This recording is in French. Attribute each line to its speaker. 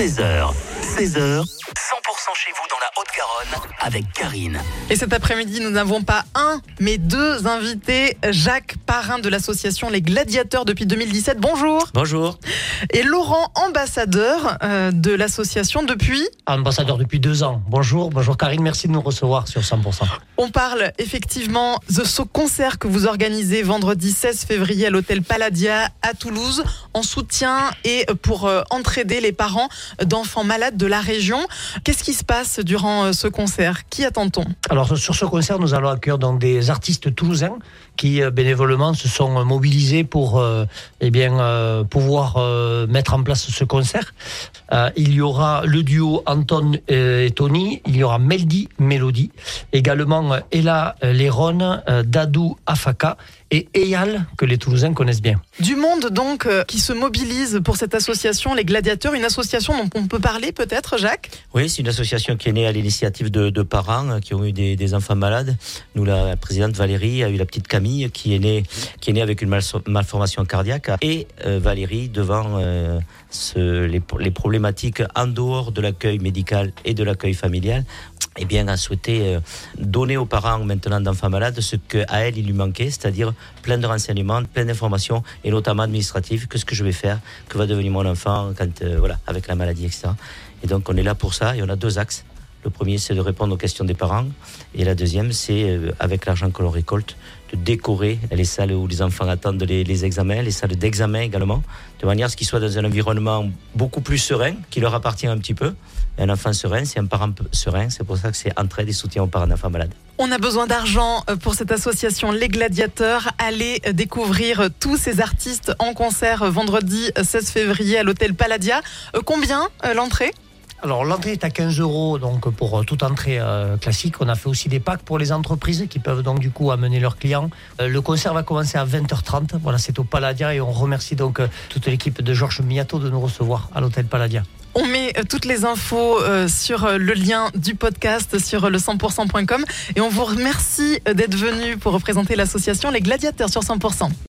Speaker 1: 13h, 16h, 100% chez vous dans la Haute-Garonne avec Karine.
Speaker 2: Et cet après-midi, nous n'avons pas un, mais deux invités. Jacques Parrain de l'association Les Gladiateurs depuis 2017. Bonjour.
Speaker 3: Bonjour.
Speaker 2: Et Laurent, ambassadeur euh, de l'association depuis?
Speaker 3: Ambassadeur depuis deux ans. Bonjour, bonjour Karine, merci de nous recevoir sur 100%.
Speaker 2: On parle effectivement de ce concert que vous organisez vendredi 16 février à l'hôtel Palladia à Toulouse en soutien et pour euh, entraider les parents d'enfants malades de la région. Qu'est-ce qui se passe durant euh, ce concert Qui attend-on?
Speaker 3: Alors sur ce concert, nous allons accueillir des artistes toulousains qui euh, bénévolement se sont mobilisés pour euh, eh bien pouvoir mettre en place ce concert. Il y aura le duo Anton et Tony, il y aura Meldy Mélodie, également Ella Léron, Dadou Afaka et Eyal que les Toulousains connaissent bien.
Speaker 2: Du monde donc euh, qui se mobilise pour cette association Les Gladiateurs, une association dont on peut parler peut-être, Jacques?
Speaker 4: Oui, c'est une association qui est née à l'initiative de, de parents euh, qui ont eu des, des enfants malades. Nous, la présidente Valérie a eu la petite Camille qui est née, qui est née avec une malformation cardiaque. Et euh, Valérie, devant euh, ce, les, les problématiques en dehors de l'accueil médical et de l'accueil familial, eh bien, a souhaité donner aux parents maintenant d'enfants malades ce qu'à elle, il lui manquait, c'est-à-dire plein de renseignements, plein d'informations, et notamment administratives, qu'est-ce que je vais faire, que va devenir mon enfant quand, euh, voilà, avec la maladie, etc. Et donc, on est là pour ça, et on a deux axes. Le premier, c'est de répondre aux questions des parents, et la deuxième, c'est, euh, avec l'argent que l'on récolte, de décorer les salles où les enfants attendent les, examens, les salles d'examen également, de manière à ce qu'ils soient dans un environnement beaucoup plus serein, qui leur appartient un petit peu. Un enfant serein, c'est un parent serein, c'est pour ça que c'est entraide et soutien aux parents d'enfants malades.
Speaker 2: On a besoin d'argent euh, pour cette association Les Gladiateurs. Allez euh, découvrir tous ces artistes en concert vendredi euh, 16 février à l'hôtel Palladia. Combien l'entrée?
Speaker 3: Alors l'entrée est à 15 euros donc pour euh, toute entrée euh, classique. On a fait aussi des packs pour les entreprises qui peuvent donc du coup amener leurs clients. Euh, le concert va commencer à 20h30. Voilà, c'est au Palladia et on remercie donc toute l'équipe de Georges Miato de nous recevoir à l'hôtel Palladia.
Speaker 2: On met toutes les infos sur le lien du podcast sur le 100%.com et on vous remercie d'être venu pour représenter l'association Les Gladiateurs sur 100%.